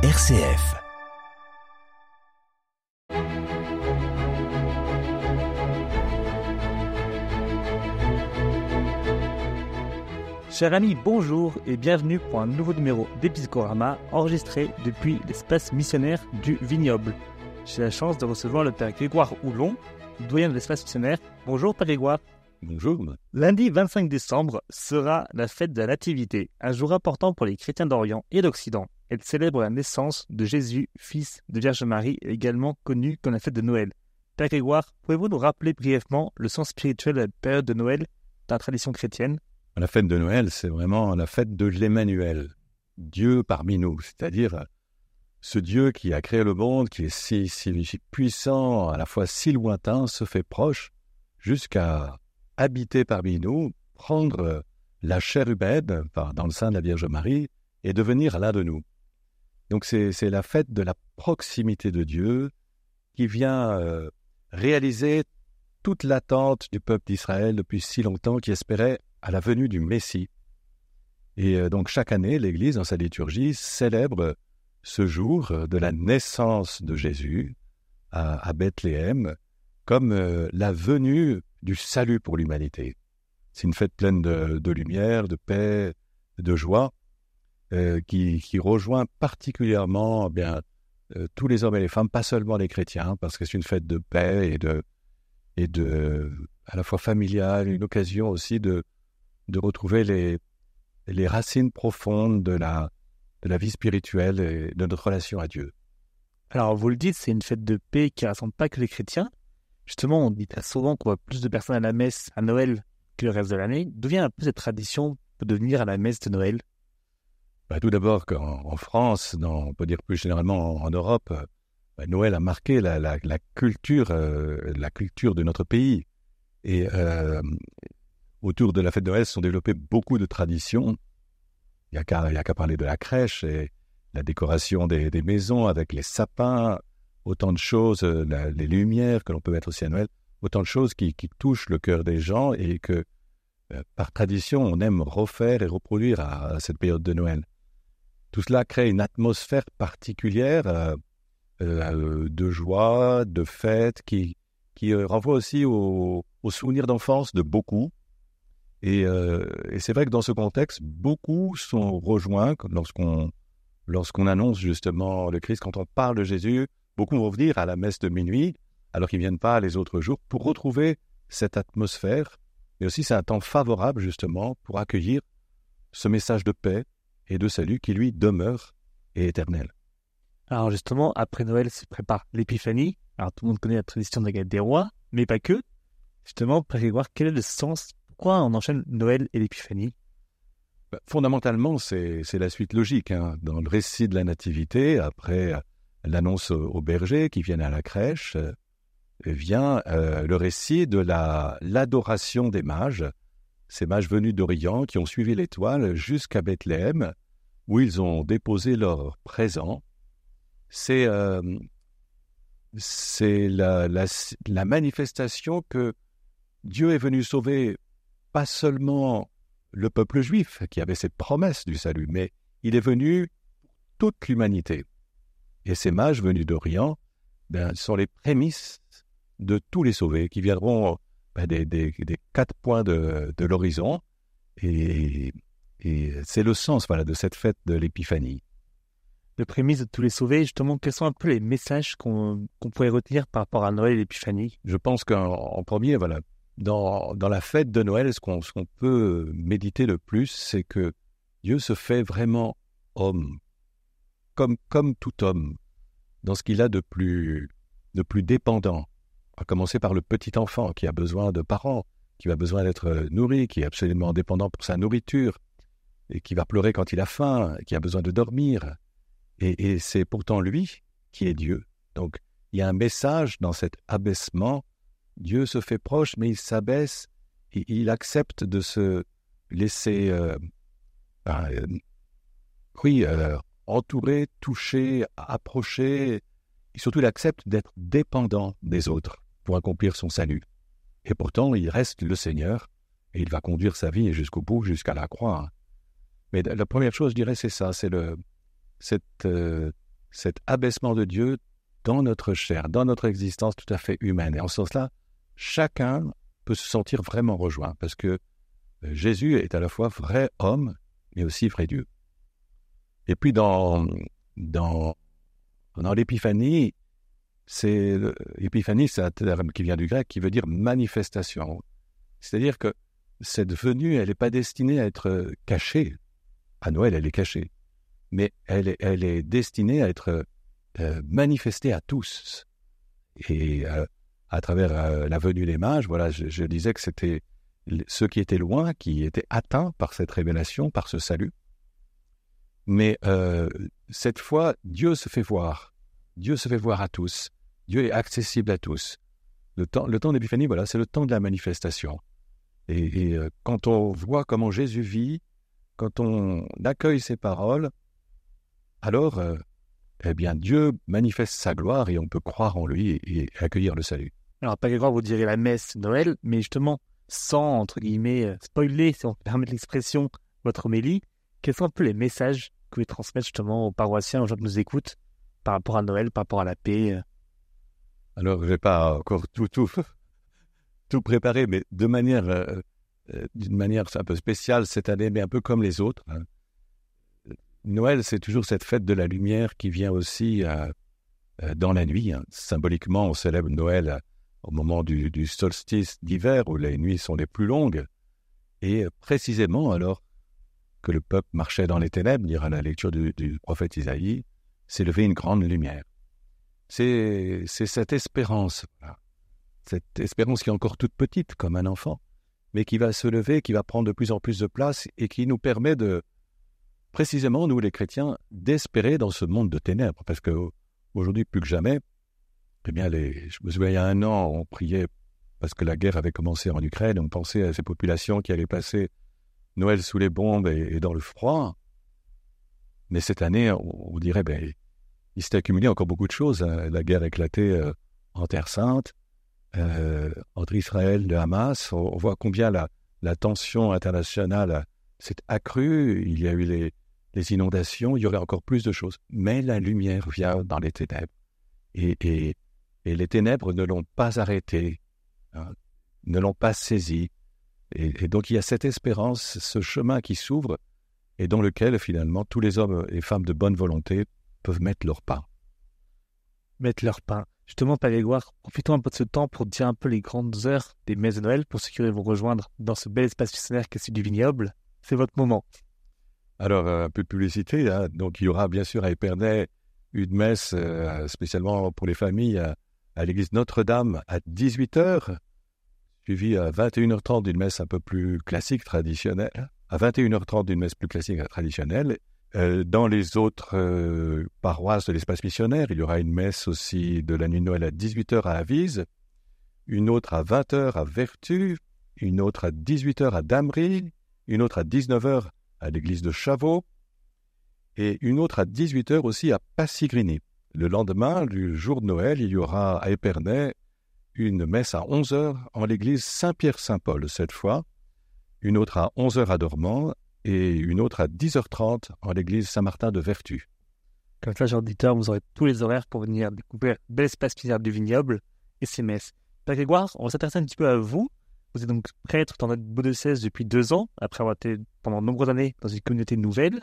RCF. Chers amis, bonjour et bienvenue pour un nouveau numéro d'Episcorama enregistré depuis l'espace missionnaire du Vignoble. J'ai la chance de recevoir le père Grégoire Houlon, doyen de l'espace missionnaire. Bonjour père Grégoire. Bonjour. Lundi 25 décembre sera la fête de la Nativité, un jour important pour les chrétiens d'Orient et d'Occident. Elle célèbre la naissance de Jésus, fils de Vierge Marie, également connu comme la fête de Noël. Père Grégoire, pouvez-vous nous rappeler brièvement le sens spirituel de la période de Noël dans la tradition chrétienne? La fête de Noël, c'est vraiment la fête de l'Emmanuel, Dieu parmi nous, c'est-à-dire ce Dieu qui a créé le monde, qui est si, puissant, à la fois si lointain, se fait proche, jusqu'à habiter parmi nous, prendre la chair humaine dans le sein de la Vierge Marie et devenir l'un de nous. Donc c'est la fête de la proximité de Dieu qui vient euh, réaliser toute l'attente du peuple d'Israël depuis si longtemps qui espérait à la venue du Messie. Et euh, donc chaque année, l'Église, dans sa liturgie, célèbre ce jour de la naissance de Jésus à, Bethléem comme euh, la venue du salut pour l'humanité. C'est une fête pleine de, lumière, de paix, de joie, euh, qui, rejoint particulièrement eh bien euh, tous les hommes et les femmes, pas seulement les chrétiens, parce que c'est une fête de paix et de, et de à la fois familiale, une occasion aussi de, de retrouver les, les racines profondes de la, de la vie spirituelle et de notre relation à Dieu. Alors, vous le dites, c'est une fête de paix qui rassemble pas que les chrétiens, Justement, on dit souvent qu'on voit plus de personnes à la messe à Noël que le reste de l'année. D'où vient un peu cette tradition de venir à la messe de Noël? Bah, Tout d'abord qu'en France, on peut dire plus généralement en, Europe, bah, Noël a marqué la, culture, euh, la culture de notre pays. Et euh, autour de la fête de Noël se sont développées beaucoup de traditions. Il n'y a qu'à parler de la crèche et la décoration des maisons avec les sapins, autant de choses, euh, les lumières que l'on peut mettre aussi à Noël, autant de choses qui, touchent le cœur des gens et que, par tradition, on aime refaire et reproduire à, cette période de Noël. Tout cela crée une atmosphère particulière euh, de joie, de fête, qui, qui renvoie aussi aux au souvenirs d'enfance de beaucoup. Et, et c'est vrai que dans ce contexte, beaucoup sont rejoints lorsqu'on lorsqu'on annonce justement le Christ, quand on parle de Jésus, Beaucoup vont venir à la messe de minuit, alors qu'ils ne viennent pas les autres jours, pour retrouver cette atmosphère. Mais aussi, c'est un temps favorable, justement, pour accueillir ce message de paix et de salut qui, lui, demeure et éternel. Alors, justement, après Noël se prépare l'épiphanie. Alors, tout le monde connaît la tradition de la galette des rois, mais pas que. Justement, pour voir quel est le sens, pourquoi on enchaîne Noël et l'épiphanie? Bah, Fondamentalement, c'est la suite logique. Hein. Dans le récit de la Nativité, après l'annonce aux bergers qui viennent à la crèche, euh, vient euh, le récit de la l'adoration des mages, ces mages venus d'Orient qui ont suivi l'étoile jusqu'à Bethléem, où ils ont déposé leur présent. C'est euh, la, manifestation que Dieu est venu sauver pas seulement le peuple juif qui avait cette promesse du salut, mais il est venu toute l'humanité. Et ces mages venus d'Orient ben, sont les prémices de tous les sauvés qui viendront ben, des, quatre points de, l'horizon. Et, c'est le sens voilà, de cette fête de l'Épiphanie. Les prémices de tous les sauvés, justement, quels sont un peu les messages qu'on pourrait retenir par rapport à Noël et l'Épiphanie? Je pense qu'en premier, voilà, dans, la fête de Noël, ce qu'on peut méditer le plus, c'est que Dieu se fait vraiment homme comme, tout homme, dans ce qu'il a de plus, de plus dépendant, à commencer par le petit enfant qui a besoin de parents, qui a besoin d'être nourri, qui est absolument dépendant pour sa nourriture, et qui va pleurer quand il a faim, qui a besoin de dormir. Et, c'est pourtant lui qui est Dieu. Donc il y a un message dans cet abaissement. Dieu se fait proche, mais il s'abaisse, et il accepte de se laisser, euh, ben, euh, oui, euh, entouré, touché, approché, et surtout il accepte d'être dépendant des autres pour accomplir son salut. Et pourtant, il reste le Seigneur, et il va conduire sa vie jusqu'au bout, jusqu'à la croix. Mais la première chose, je dirais, c'est ça, c'est le, cette, euh, cet abaissement de Dieu dans notre chair, dans notre existence tout à fait humaine. Et en ce sens-là, chacun peut se sentir vraiment rejoint, parce que euh, Jésus est à la fois vrai homme, mais aussi vrai Dieu. Et puis dans, dans, dans l'épiphanie, c'est l'épiphanie, c'est un terme qui vient du grec qui veut dire manifestation. C'est-à-dire que cette venue, elle n'est pas destinée à être cachée. À Noël, elle est cachée. Mais elle est, elle est destinée à être euh, manifestée à tous. Et euh, à travers euh, la venue des mages, voilà, je, disais que c'était ceux qui étaient loin, qui étaient atteints par cette révélation, par ce salut. Mais cette fois, Dieu se fait voir. Dieu se fait voir à tous. Dieu est accessible à tous. Le temps, le temps d'épiphanie, voilà, c'est le temps de la manifestation. Et, euh, quand on voit comment Jésus vit, quand on accueille ses paroles, alors, euh, eh bien, Dieu manifeste sa gloire et on peut croire en lui et, accueillir le salut. Alors, pas grave, vous direz la messe Noël, mais justement, sans, entre guillemets, euh, spoiler, si on permettre l'expression, votre homélie, quels sont un peu les messages que vous transmettez justement aux paroissiens, aux gens qui nous écoutent, par rapport à Noël, par rapport à la paix Alors, je vais pas encore tout, tout préparé, mais de manière, euh, euh, d'une manière un peu spéciale cette année, mais un peu comme les autres. Hein. Noël, c'est toujours cette fête de la lumière qui vient aussi euh, dans la nuit. Hein. Symboliquement, on célèbre Noël au moment du, solstice d'hiver, où les nuits sont les plus longues. Et précisément, alors que le peuple marchait dans les ténèbres, dira la lecture du prophète Isaïe, s'est levée une grande lumière. C'est cette espérance cette espérance qui est encore toute petite, comme un enfant, mais qui va se lever, qui va prendre de plus en plus de place et qui nous permet de, précisément, nous les chrétiens, d'espérer dans ce monde de ténèbres. Parce que aujourd'hui, plus que jamais, eh bien, je me souviens, il y a un an, on priait parce que la guerre avait commencé en Ukraine, on pensait à ces populations qui allaient passer Noël sous les bombes et, dans le froid. Mais cette année, on, dirait, ben, il s'est accumulé encore beaucoup de choses. Hein. La guerre éclatait euh, en Terre Sainte, euh, entre Israël et Hamas. On, voit combien la, tension internationale s'est accrue. Il y a eu les, inondations, il y aurait encore plus de choses. Mais la lumière vient dans les ténèbres. Et les ténèbres ne l'ont pas arrêté, hein, ne l'ont pas saisi. Et, et, donc il y a cette espérance, ce chemin qui s'ouvre et dans lequel finalement tous les hommes et femmes de bonne volonté peuvent mettre leur pain. Mettre leur pain. Justement, Palégoire, profitons un peu de ce temps pour dire un peu les grandes heures des messes de Noël pour ceux qui vous rejoindre dans ce bel espace missionnaire qu'est celui du vignoble. C'est votre moment. Alors, euh, un peu de publicité. Hein. Donc, il y aura bien sûr à Épernay une messe euh, spécialement pour les familles à, l'église Notre-Dame à 18h, suivie à 21h30 d'une messe un peu plus classique, traditionnelle. À 21h30 d'une messe plus classique, traditionnelle. Euh, dans les autres euh, paroisses de l'espace missionnaire, il y aura une messe aussi de la nuit de Noël à 18h à Avise, une autre à 20h à Vertu, une autre à 18h à Damery, une autre à 19h à l'église de Chavaux, et une autre à 18h aussi à Passigrini. Le lendemain du jour de Noël, il y aura à Épernay une messe à 11h en l'église Saint-Pierre-Saint-Paul cette fois, une autre à 11h à Dormant et une autre à 10h30 en l'église Saint-Martin de Vertu. Comme ça, chers auditeurs, vous aurez tous les horaires pour venir découvrir bel espace missionnaire du vignoble et ses messes. Père Grégoire, on va s'intéresser un petit peu à vous. Vous êtes donc prêtre dans notre beau depuis deux ans, après avoir été pendant de nombreuses années dans une communauté nouvelle.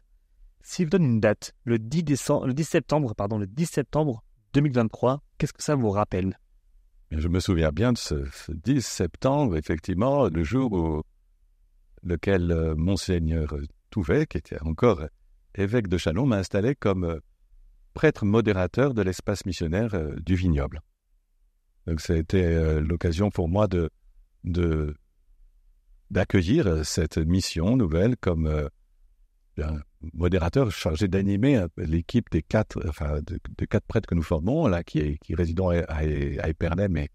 Si vous donne une date, le 10, décembre, le 10 septembre, pardon, le 10 septembre 2023, qu'est-ce que ça vous rappelle? Je me souviens bien de ce, ce 10 septembre, effectivement, le jour où lequel euh, monseigneur Touvet, qui était encore évêque de Chalon, m'a installé comme euh, prêtre modérateur de l'espace missionnaire euh, du vignoble. Donc ça a été l'occasion pour moi de, d'accueillir cette mission nouvelle comme modérateur chargé d'animer l'équipe des quatre, enfin, de, quatre prêtres que nous formons, là, qui, est, à, à, Épernay, mais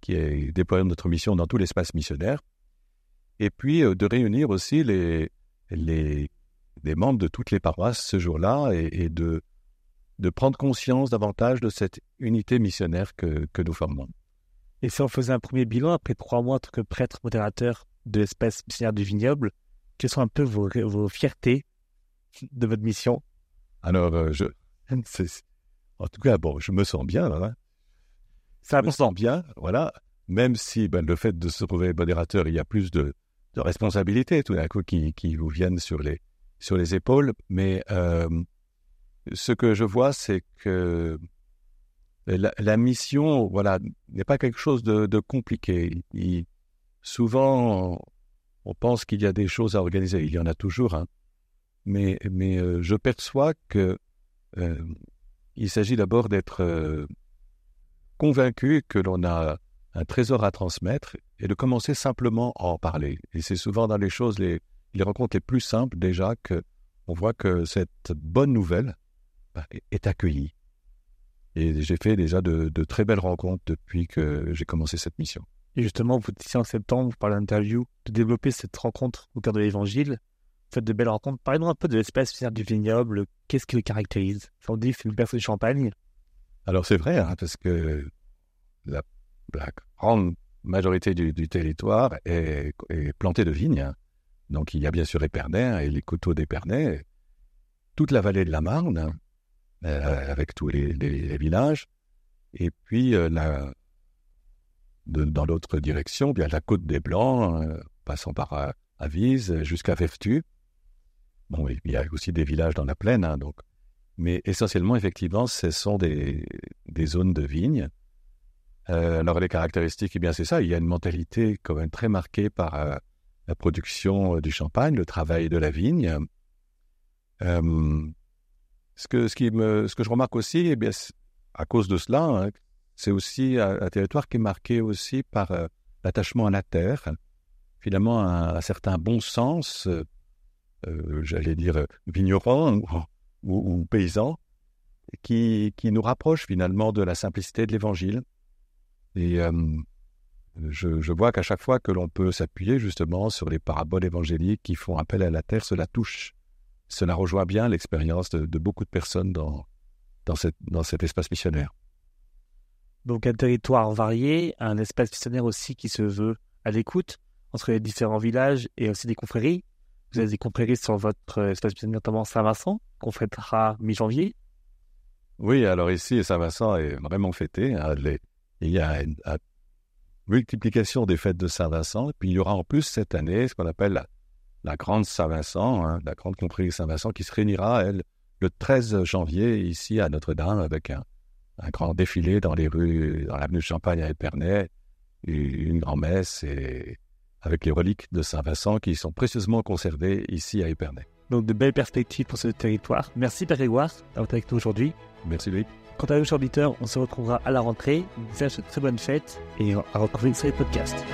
qui est déployant notre mission dans tout l'espace missionnaire et puis euh, de réunir aussi les, les, membres de toutes les paroisses ce jour-là et, de, de prendre conscience davantage de cette unité missionnaire que, que nous formons. Et si on faisait un premier bilan après trois mois en tant que prêtre modérateur de l'espèce missionnaire du vignoble, quelles sont un peu vos, vos fiertés de votre mission? Alors, euh, je, En tout cas, bon, je me sens bien. Hein. Ça me sent bien, voilà. Même si ben, le fait de se trouver modérateur, il y a plus de, de responsabilités tout d'un coup qui, qui, vous viennent sur les, sur les épaules. Mais euh, ce que je vois, c'est que la, mission, voilà, n'est pas quelque chose de, de compliqué. Il, souvent, on pense qu'il y a des choses à organiser. Il y en a toujours, hein. mais, mais euh, je perçois que euh, il s'agit d'abord d'être euh, convaincu que l'on a un trésor à transmettre et de commencer simplement à en parler. Et c'est souvent dans les choses, les, les rencontres les plus simples déjà, que on voit que cette bonne nouvelle bah, est accueillie. Et j'ai fait déjà de, de, très belles rencontres depuis que j'ai commencé cette mission. Et justement, vous disiez en septembre, par l'interview, de développer cette rencontre au cœur de l'Évangile. Faites de belles rencontres. Parlez-nous un peu de l'espace du vignoble. Qu'est-ce qui le caractérise? On dit c'est une personne de champagne. Alors c'est vrai, hein, parce que la, grande majorité du, territoire est, plantée de vignes. Donc il y a bien sûr Épernay et les coteaux d'Épernay, toute la vallée de la Marne, euh, avec tous les, villages, et puis euh, la, dans l'autre direction, bien la côte des Blancs, euh, passant par Avise jusqu'à Vertu. Bon, il y a aussi des villages dans la plaine, hein, donc. Mais essentiellement, effectivement, ce sont des zones de vignes. Alors, les caractéristiques, eh bien, c'est ça. Il y a une mentalité quand même très marquée par la production du champagne, le travail de la vigne. Euh, ce, que, je remarque aussi, eh bien, à cause de cela, hein, c'est aussi un, territoire qui est marqué aussi par euh, l'attachement à la terre, finalement un, certain bon sens, euh, j'allais dire vigneron ou, paysan, qui, nous rapproche finalement de la simplicité de l'Évangile. Et je, vois qu'à chaque fois que l'on peut s'appuyer justement sur les paraboles évangéliques qui font appel à la terre, cela touche. Cela rejoint bien l'expérience de, beaucoup de personnes dans, dans, cette, dans cet espace missionnaire. Donc un territoire varié, un espace missionnaire aussi qui se veut à l'écoute entre les différents villages et aussi des confréries. Vous avez des confréries sur votre espace missionnaire, notamment Saint-Vincent, qu'on fêtera mi-janvier. Oui, alors ici, Saint-Vincent est vraiment fêté. Hein. Il y a un multiplication des fêtes de Saint-Vincent. Et puis il y aura en plus cette année ce qu'on appelle la, Grande Saint-Vincent, hein, la Grande Confrérie Saint-Vincent, qui se réunira, elle, le 13 janvier ici à Notre-Dame avec un, grand défilé dans les rues, dans l'avenue de Champagne à Épernay, une grand-messe et avec les reliques de Saint-Vincent qui sont précieusement conservées ici à Épernay. Donc de belles perspectives pour ce territoire. Merci Père Grégoire d'avoir été avec nous aujourd'hui. Merci Louis. Quant à nous, chers auditeurs, on se retrouvera à la rentrée. Vous faites une très bonne fête et à retrouver sur les podcasts.